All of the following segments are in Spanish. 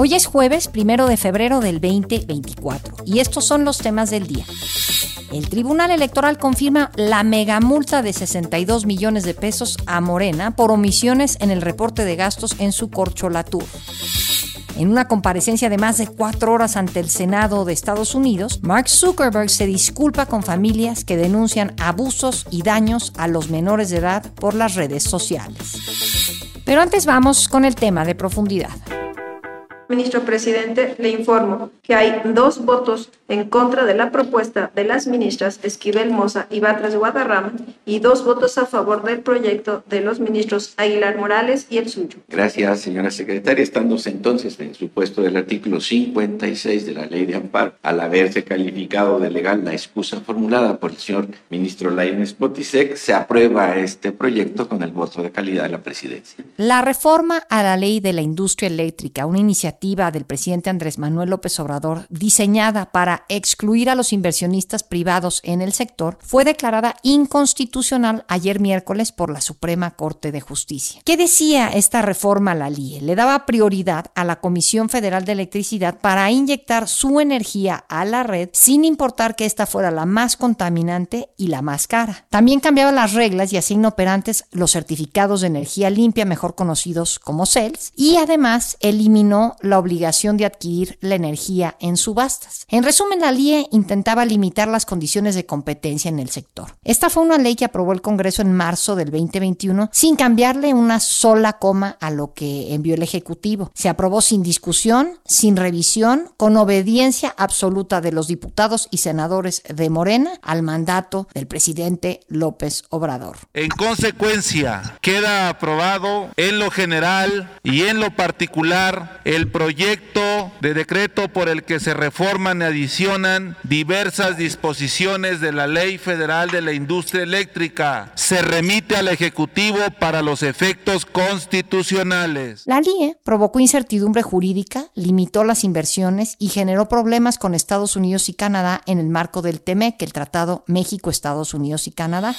Hoy es jueves primero de febrero del 2024 y estos son los temas del día. El Tribunal Electoral confirma la megamulta de 62 millones de pesos a Morena por omisiones en el reporte de gastos en su corcholatur. En una comparecencia de más de cuatro horas ante el Senado de Estados Unidos, Mark Zuckerberg se disculpa con familias que denuncian abusos y daños a los menores de edad por las redes sociales. Pero antes vamos con el tema de profundidad. Ministro presidente, le informo que hay dos votos en contra de la propuesta de las ministras Esquivel Moza y Batres Guadarrama y dos votos a favor del proyecto de los ministros Aguilar Morales y el suyo. Gracias, señora secretaria. Estándose entonces en su puesto del artículo 56 de la ley de amparo, al haberse calificado de legal la excusa formulada por el señor ministro Lainez Potisek, se aprueba este proyecto con el voto de calidad de la presidencia. La reforma a la ley de la industria eléctrica, una iniciativa del presidente Andrés Manuel López Obrador, diseñada para excluir a los inversionistas privados en el sector, fue declarada inconstitucional ayer miércoles por la Suprema Corte de Justicia. ¿Qué decía esta reforma a la LIE? Le daba prioridad a la Comisión Federal de Electricidad para inyectar su energía a la red sin importar que esta fuera la más contaminante y la más cara. También cambiaba las reglas y asigna operantes los certificados de energía limpia, mejor conocidos como CELS, y además eliminó la obligación de adquirir la energía en subastas. En resumen, la LIE intentaba limitar las condiciones de competencia en el sector. Esta fue una ley que aprobó el Congreso en marzo del 2021 sin cambiarle una sola coma a lo que envió el Ejecutivo. Se aprobó sin discusión, sin revisión, con obediencia absoluta de los diputados y senadores de Morena al mandato del presidente López Obrador. En consecuencia, queda aprobado en lo general y en lo particular el proyecto de decreto por el que se reforman y adicionan diversas disposiciones de la Ley Federal de la Industria Eléctrica. Se remite al Ejecutivo para los efectos constitucionales. La LIE provocó incertidumbre jurídica, limitó las inversiones y generó problemas con Estados Unidos y Canadá en el marco del TEMEC, el Tratado México-Estados Unidos y Canadá.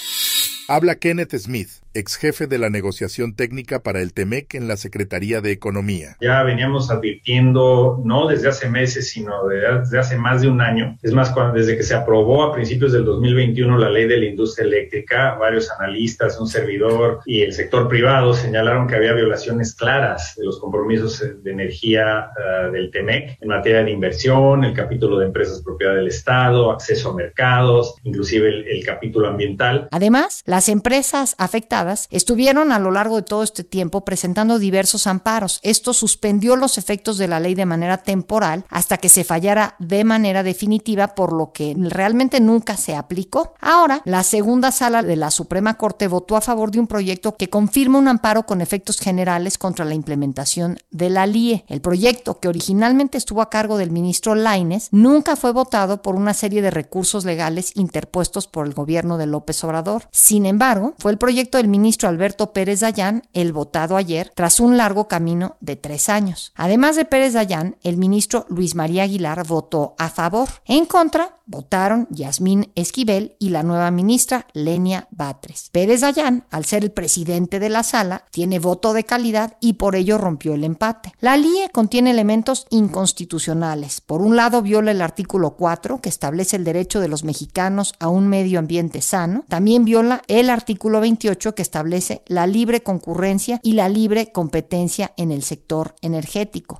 Habla Kenneth Smith, ex jefe de la negociación técnica para el TEMEC en la Secretaría de Economía. Ya veníamos advirtiendo, no desde hace meses, sino desde hace más de un año. Es más, cuando, desde que se aprobó a principios del 2021 la ley de la industria eléctrica, varios analistas, un servidor y el sector privado señalaron que había violaciones claras de los compromisos de energía uh, del TEMEC en materia de inversión, el capítulo de empresas propiedad del Estado, acceso a mercados, inclusive el, el capítulo ambiental. Además, las empresas afectadas estuvieron a lo largo de todo este tiempo presentando diversos amparos. Esto suspendió los efectos de la ley de manera temporal hasta que se fallara de manera definitiva, por lo que realmente nunca se aplicó. Ahora, la segunda sala de la Suprema Corte votó a favor de un proyecto que confirma un amparo con efectos generales contra la implementación de la LIE. El proyecto, que originalmente estuvo a cargo del ministro Laines, nunca fue votado por una serie de recursos legales interpuestos por el gobierno de López Obrador. Sin embargo, fue el proyecto del ministro Alberto Pérez Dayán el votado ayer tras un largo camino de tres años. Además de Pérez Dayán, el ministro Luis María Aguilar votó a favor. En contra, votaron Yasmín Esquivel y la nueva ministra Lenia Batres. Pérez Dayán, al ser el presidente de la sala, tiene voto de calidad y por ello rompió el empate. La LIE contiene elementos inconstitucionales. Por un lado, viola el artículo 4, que establece el derecho de los mexicanos a un medio ambiente sano. También viola el artículo 28, que establece la libre concurrencia y la libre competencia en el sector energético.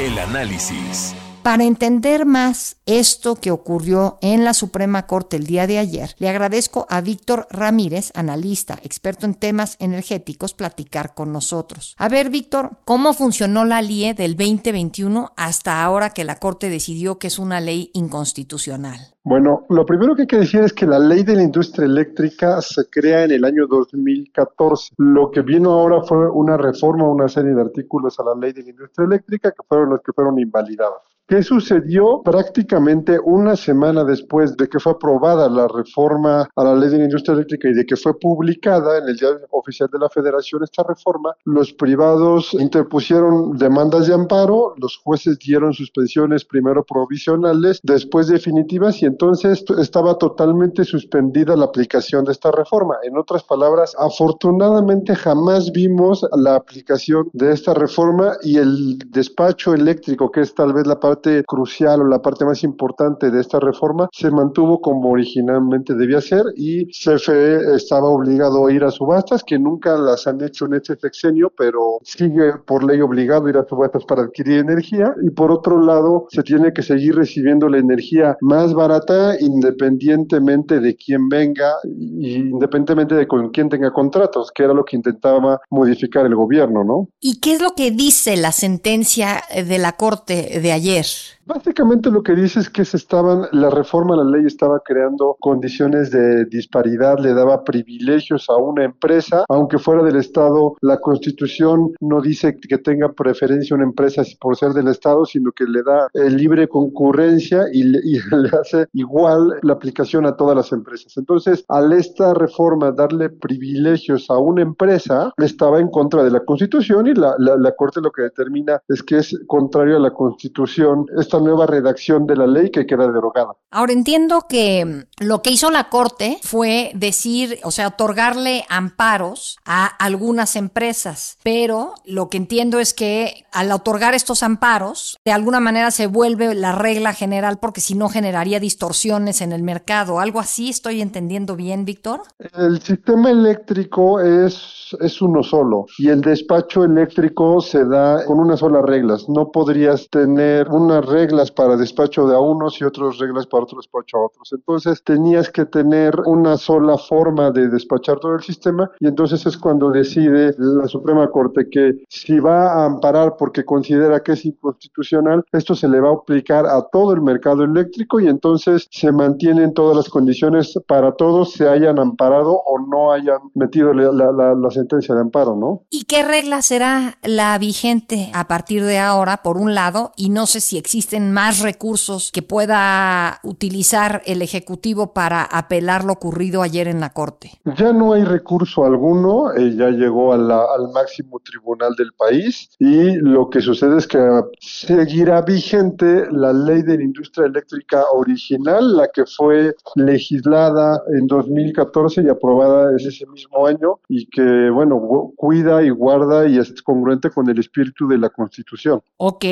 El análisis. Para entender más esto que ocurrió en la Suprema Corte el día de ayer, le agradezco a Víctor Ramírez, analista, experto en temas energéticos, platicar con nosotros. A ver, Víctor, ¿cómo funcionó la LIE del 2021 hasta ahora que la Corte decidió que es una ley inconstitucional? Bueno, lo primero que hay que decir es que la ley de la industria eléctrica se crea en el año 2014. Lo que vino ahora fue una reforma, una serie de artículos a la ley de la industria eléctrica que fueron los que fueron invalidados. ¿Qué sucedió prácticamente una semana después de que fue aprobada la reforma a la ley de la industria eléctrica y de que fue publicada en el diario oficial de la Federación esta reforma? Los privados interpusieron demandas de amparo, los jueces dieron suspensiones primero provisionales, después definitivas y entonces estaba totalmente suspendida la aplicación de esta reforma. En otras palabras, afortunadamente jamás vimos la aplicación de esta reforma y el despacho eléctrico, que es tal vez la parte crucial o la parte más importante de esta reforma se mantuvo como originalmente debía ser y CFE estaba obligado a ir a subastas, que nunca las han hecho en este sexenio, pero sigue por ley obligado a ir a subastas para adquirir energía y por otro lado se tiene que seguir recibiendo la energía más barata independientemente de quién venga y independientemente de con quién tenga contratos, que era lo que intentaba modificar el gobierno, ¿no? ¿Y qué es lo que dice la sentencia de la Corte de ayer? Yes. Básicamente lo que dice es que se estaban, la reforma a la ley estaba creando condiciones de disparidad, le daba privilegios a una empresa, aunque fuera del Estado, la Constitución no dice que tenga preferencia una empresa por ser del Estado, sino que le da eh, libre concurrencia y le, y le, hace igual la aplicación a todas las empresas. Entonces, al esta reforma darle privilegios a una empresa, estaba en contra de la Constitución y la, la, la Corte lo que determina es que es contrario a la Constitución nueva redacción de la ley que queda derogada. Ahora entiendo que mm, lo que hizo la Corte fue decir, o sea, otorgarle amparos a algunas empresas, pero lo que entiendo es que al otorgar estos amparos, de alguna manera se vuelve la regla general porque si no generaría distorsiones en el mercado. ¿Algo así estoy entendiendo bien, Víctor? El sistema eléctrico es, es uno solo y el despacho eléctrico se da con unas solas reglas. No podrías tener unas reglas reglas para despacho de a unos y otras reglas para otro despacho a otros. Entonces tenías que tener una sola forma de despachar todo el sistema y entonces es cuando decide la Suprema Corte que si va a amparar porque considera que es inconstitucional, esto se le va a aplicar a todo el mercado eléctrico y entonces se mantienen todas las condiciones para todos, se hayan amparado o no hayan metido la, la, la sentencia de amparo, ¿no? ¿Y qué regla será la vigente a partir de ahora, por un lado, y no sé si existe más recursos que pueda utilizar el Ejecutivo para apelar lo ocurrido ayer en la Corte? Ya no hay recurso alguno, eh, ya llegó al máximo tribunal del país y lo que sucede es que seguirá vigente la ley de la industria eléctrica original, la que fue legislada en 2014 y aprobada ese mismo año y que, bueno, cuida y guarda y es congruente con el espíritu de la Constitución. Ok,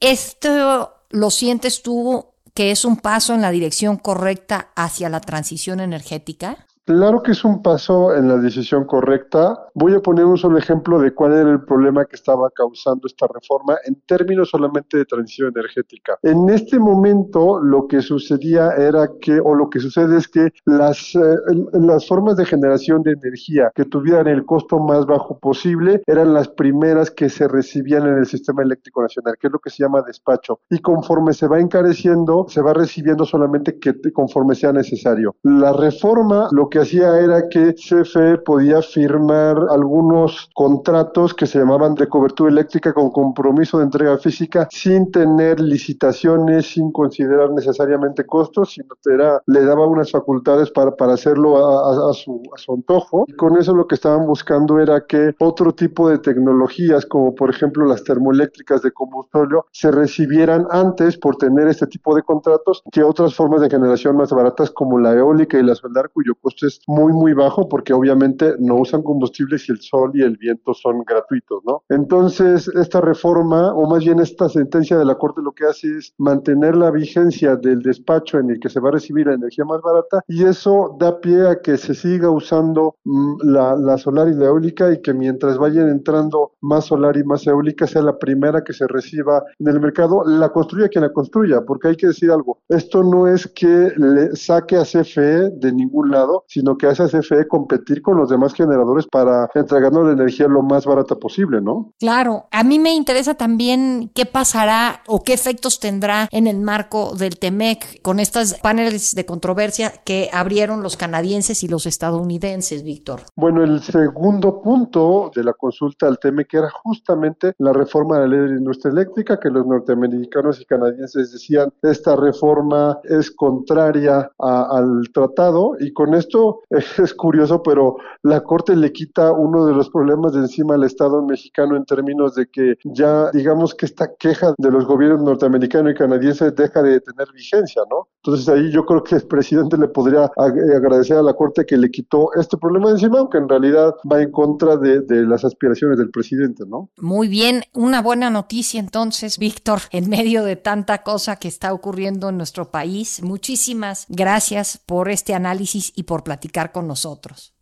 ¿Esto lo sientes tú que es un paso en la dirección correcta hacia la transición energética? Claro que es un paso en la decisión correcta. Voy a poner un solo ejemplo de cuál era el problema que estaba causando esta reforma en términos solamente de transición energética. En este momento lo que sucedía era que, o lo que sucede es que las, eh, las formas de generación de energía que tuvieran el costo más bajo posible eran las primeras que se recibían en el sistema eléctrico nacional, que es lo que se llama despacho. Y conforme se va encareciendo, se va recibiendo solamente que conforme sea necesario. La reforma lo que hacía era que CFE podía firmar algunos contratos que se llamaban de cobertura eléctrica con compromiso de entrega física sin tener licitaciones, sin considerar necesariamente costos, sino que era, le daba unas facultades para, para hacerlo a, su, a su antojo. Y con eso lo que estaban buscando era que otro tipo de tecnologías, como por ejemplo las termoeléctricas de combustible, se recibieran antes por tener este tipo de contratos que otras formas de generación más baratas como la eólica y la solar, cuyo costo es muy, muy bajo porque obviamente no usan combustibles y el sol y el viento son gratuitos, ¿no? Entonces, esta reforma, o más bien esta sentencia de la Corte lo que hace es mantener la vigencia del despacho en el que se va a recibir la energía más barata y eso da pie a que se siga usando mm, la, la solar y la eólica y que mientras vayan entrando más solar y más eólica sea la primera que se reciba en el mercado, la construya quien la construya, porque hay que decir algo, esto no es que le saque a CFE de ningún lado, sino que hace a CFE competir con los demás generadores para entregarnos la energía lo más barata posible, ¿no? Claro, a mí me interesa también qué pasará o qué efectos tendrá en el marco del TEMEC con estas paneles de controversia que abrieron los canadienses y los estadounidenses, Víctor. Bueno, el segundo punto de la consulta al TEMEC era justamente la reforma de la ley de la industria eléctrica, que los norteamericanos y canadienses decían, esta reforma es contraria al tratado y con esto es curioso, pero la Corte le quita uno de los problemas de encima al Estado mexicano en términos de que ya digamos que esta queja de los gobiernos norteamericano y canadiense deja de tener vigencia, ¿no? Entonces ahí yo creo que el presidente le podría agradecer a la Corte que le quitó este problema de encima, aunque en realidad va en contra de, de las aspiraciones del presidente, ¿no? Muy bien, una buena noticia entonces, Víctor, en medio de tanta cosa que está ocurriendo en nuestro país. Muchísimas gracias por este análisis y por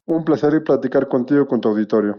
Un placer y platicar contigo, con tu auditorio.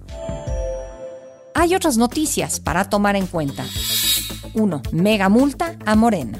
Hay otras noticias para tomar en cuenta. 1. Mega multa a Morena.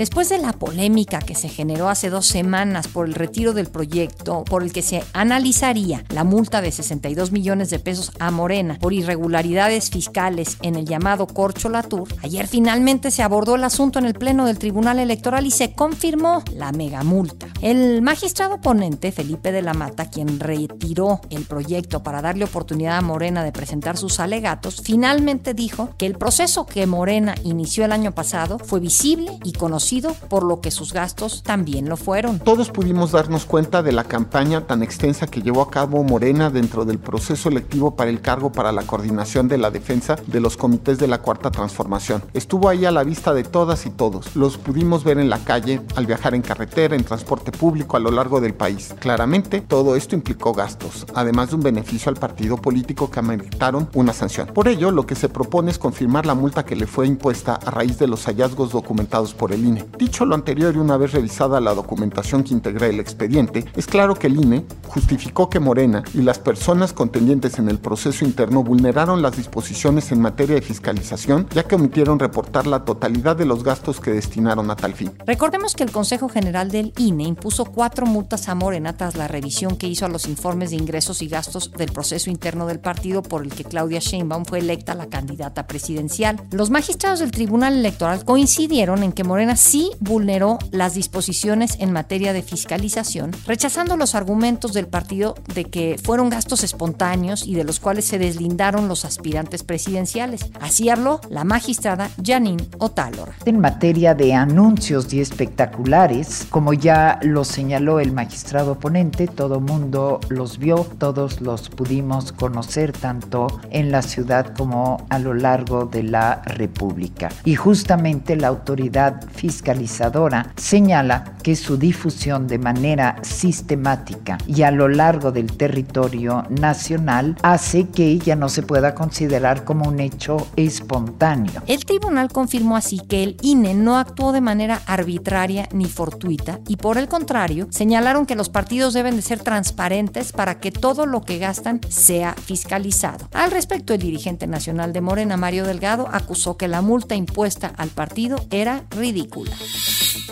Después de la polémica que se generó hace dos semanas por el retiro del proyecto por el que se analizaría la multa de 62 millones de pesos a Morena por irregularidades fiscales en el llamado Corcho Latour, ayer finalmente se abordó el asunto en el Pleno del Tribunal Electoral y se confirmó la megamulta. El magistrado ponente Felipe de la Mata, quien retiró el proyecto para darle oportunidad a Morena de presentar sus alegatos, finalmente dijo que el proceso que Morena inició el año pasado fue visible y conocido por lo que sus gastos también lo fueron. Todos pudimos darnos cuenta de la campaña tan extensa que llevó a cabo Morena dentro del proceso electivo para el cargo para la coordinación de la defensa de los comités de la Cuarta Transformación. Estuvo ahí a la vista de todas y todos. Los pudimos ver en la calle, al viajar en carretera, en transporte público a lo largo del país. Claramente, todo esto implicó gastos, además de un beneficio al partido político que ameritaron una sanción. Por ello, lo que se propone es confirmar la multa que le fue impuesta a raíz de los hallazgos documentados por el INE. Dicho lo anterior y una vez revisada la documentación que integra el expediente, es claro que el INE justificó que Morena y las personas contendientes en el proceso interno vulneraron las disposiciones en materia de fiscalización, ya que omitieron reportar la totalidad de los gastos que destinaron a tal fin. Recordemos que el Consejo General del INE impuso cuatro multas a Morena tras la revisión que hizo a los informes de ingresos y gastos del proceso interno del partido por el que Claudia Sheinbaum fue electa la candidata presidencial. Los magistrados del Tribunal Electoral coincidieron en que Morena sí vulneró las disposiciones en materia de fiscalización, rechazando los argumentos del partido de que fueron gastos espontáneos y de los cuales se deslindaron los aspirantes presidenciales. Así habló la magistrada Janine Otálora. En materia de anuncios y espectaculares, como ya lo señaló el magistrado ponente, todo mundo los vio, todos los pudimos conocer tanto en la ciudad como a lo largo de la República. Y justamente la autoridad fiscal fiscalizadora señala que su difusión de manera sistemática y a lo largo del territorio nacional hace que ella no se pueda considerar como un hecho espontáneo. El tribunal confirmó así que el INE no actuó de manera arbitraria ni fortuita y por el contrario señalaron que los partidos deben de ser transparentes para que todo lo que gastan sea fiscalizado. Al respecto, el dirigente nacional de Morena, Mario Delgado, acusó que la multa impuesta al partido era ridícula.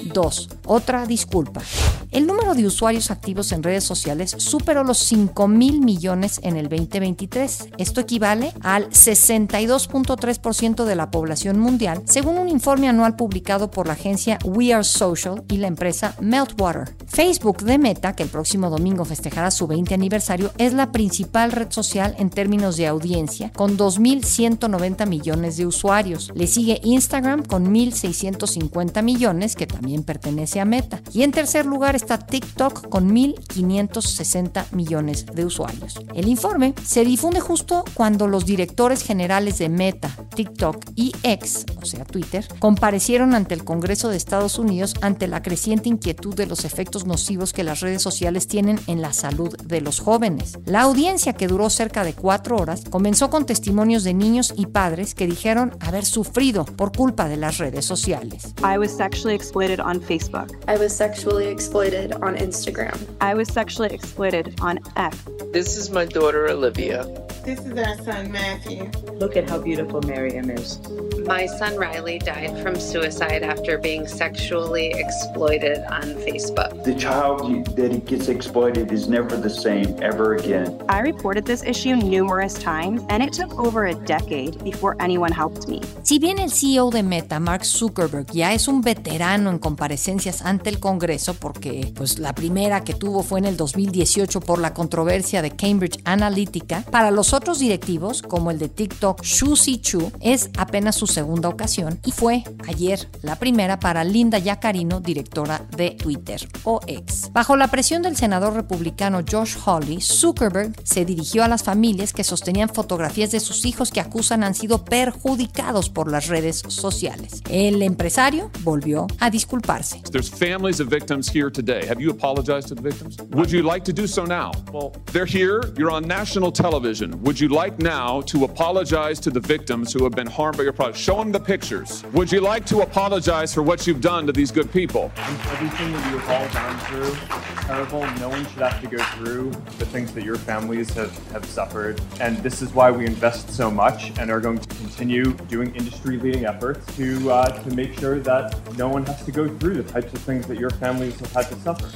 2. Otra disculpa. El número de usuarios activos en redes sociales superó los 5 mil millones en el 2023. Esto equivale al 62.3% de la población mundial, según un informe anual publicado por la agencia We Are Social y la empresa Meltwater. Facebook de Meta, que el próximo domingo festejará su 20 aniversario, es la principal red social en términos de audiencia, con 2.190 millones de usuarios. Le sigue Instagram con 1.650 millones, que también pertenece a Meta. Y en tercer lugar está TikTok con 1.560 millones de usuarios. El informe se difunde justo cuando los directores generales de Meta, TikTok y X, o sea Twitter, comparecieron ante el Congreso de Estados Unidos ante la creciente inquietud de los efectos nocivos que las redes sociales tienen en la salud de los jóvenes. La audiencia, que duró cerca de cuatro horas, comenzó con testimonios de niños y padres que dijeron haber sufrido por culpa de las redes sociales. Was sexually exploited on Facebook. I was sexually exploited on Instagram. I was sexually exploited on X. This is my daughter Olivia. This is our son Matthew. Look at how beautiful Miriam is. My son Riley died from suicide after being sexually exploited on Facebook. The child that gets exploited is never the same ever again. I reported this issue numerous times and it took over a decade before anyone helped me. Si bien el CEO de Meta, Mark Zuckerberg, ya es un veterano en comparecencias ante el Congreso porque pues la primera que tuvo fue en el 2018 por la controversia de Cambridge Analytica, para los otros directivos, como el de TikTok, Xu Chu, es apenas su segunda ocasión y fue ayer la primera para Linda Yacarino, directora de Twitter o X. Bajo la presión del senador republicano Josh Hawley, Zuckerberg se dirigió a las familias que sostenían fotografías de sus hijos que acusan han sido perjudicados por las redes sociales. El empresario volvió a disculparse. There's families of victims here today. Have you apologized to the victims? Would you like to do so now? Well, they're here. You're on national television. Would you like now to apologize to the victims who have been harmed by your product? Show them the pictures. Would you like to apologize for what you've done to these good people? Everything that you have all gone through is terrible. No one should have to go through the things that your families have, have suffered. And this is why we invest so much and are going to continue doing industry leading efforts to, uh, to make sure that no one has to go through the types of things that your families have had to suffer.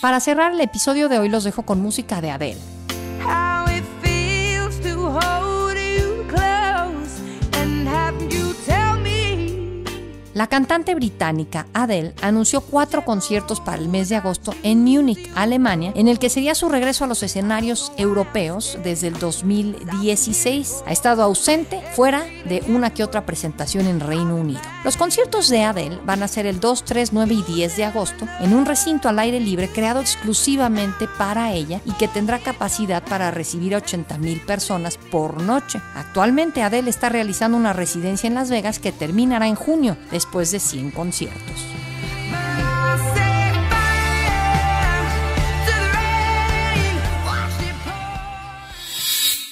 Para cerrar el episodio de hoy los dejo con música de Adele. La cantante británica Adele anunció cuatro conciertos para el mes de agosto en Múnich, Alemania, en el que sería su regreso a los escenarios europeos desde el 2016. Ha estado ausente fuera de una que otra presentación en Reino Unido. Los conciertos de Adele van a ser el 2, 3, 9 y 10 de agosto en un recinto al aire libre creado exclusivamente para ella y que tendrá capacidad para recibir a 80 mil personas por noche. Actualmente Adele está realizando una residencia en Las Vegas que terminará en junio después de 100 conciertos.